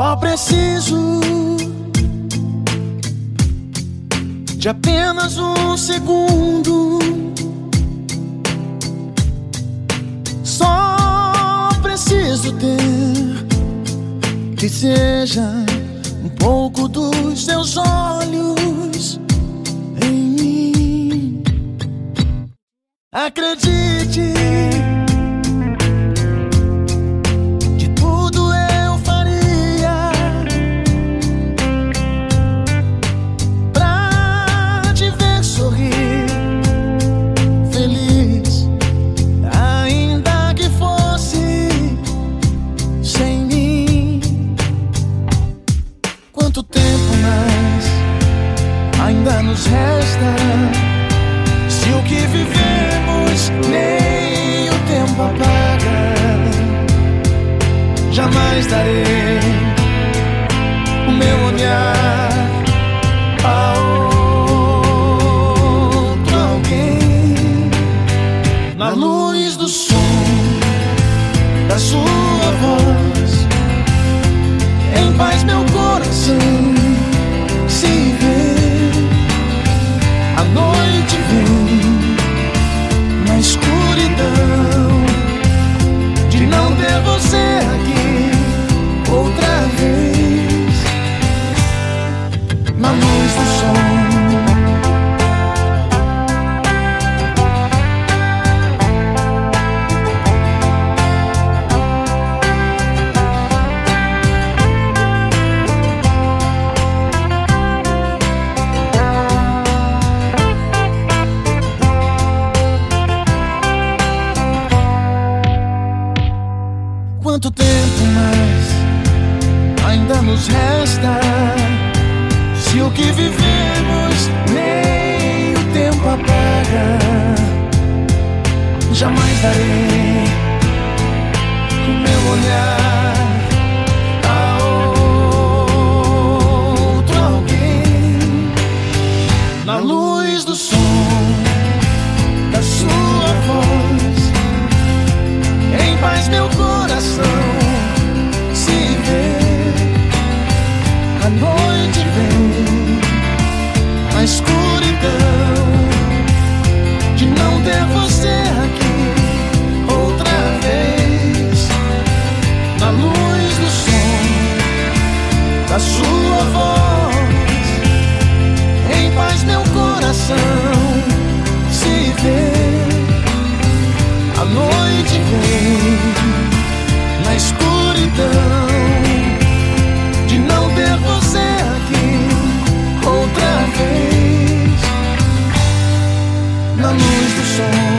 Só preciso de apenas um segundo. Só preciso ter que seja um pouco dos seus olhos em mim. Acredite. Nos resta Se o que vivemos Nem o tempo apaga Jamais darei o meu olhar a outro alguém na luz do som da sua voz. Em paz, meu coração mais. Ainda nos resta? Se o que vivemos nem o tempo apaga, jamais darei o meu olhar a outro alguém. Na luz do som sua voz. Em paz meu coração se vê. A noite vem na escuridão de não ter você aqui outra vez na luz do sol.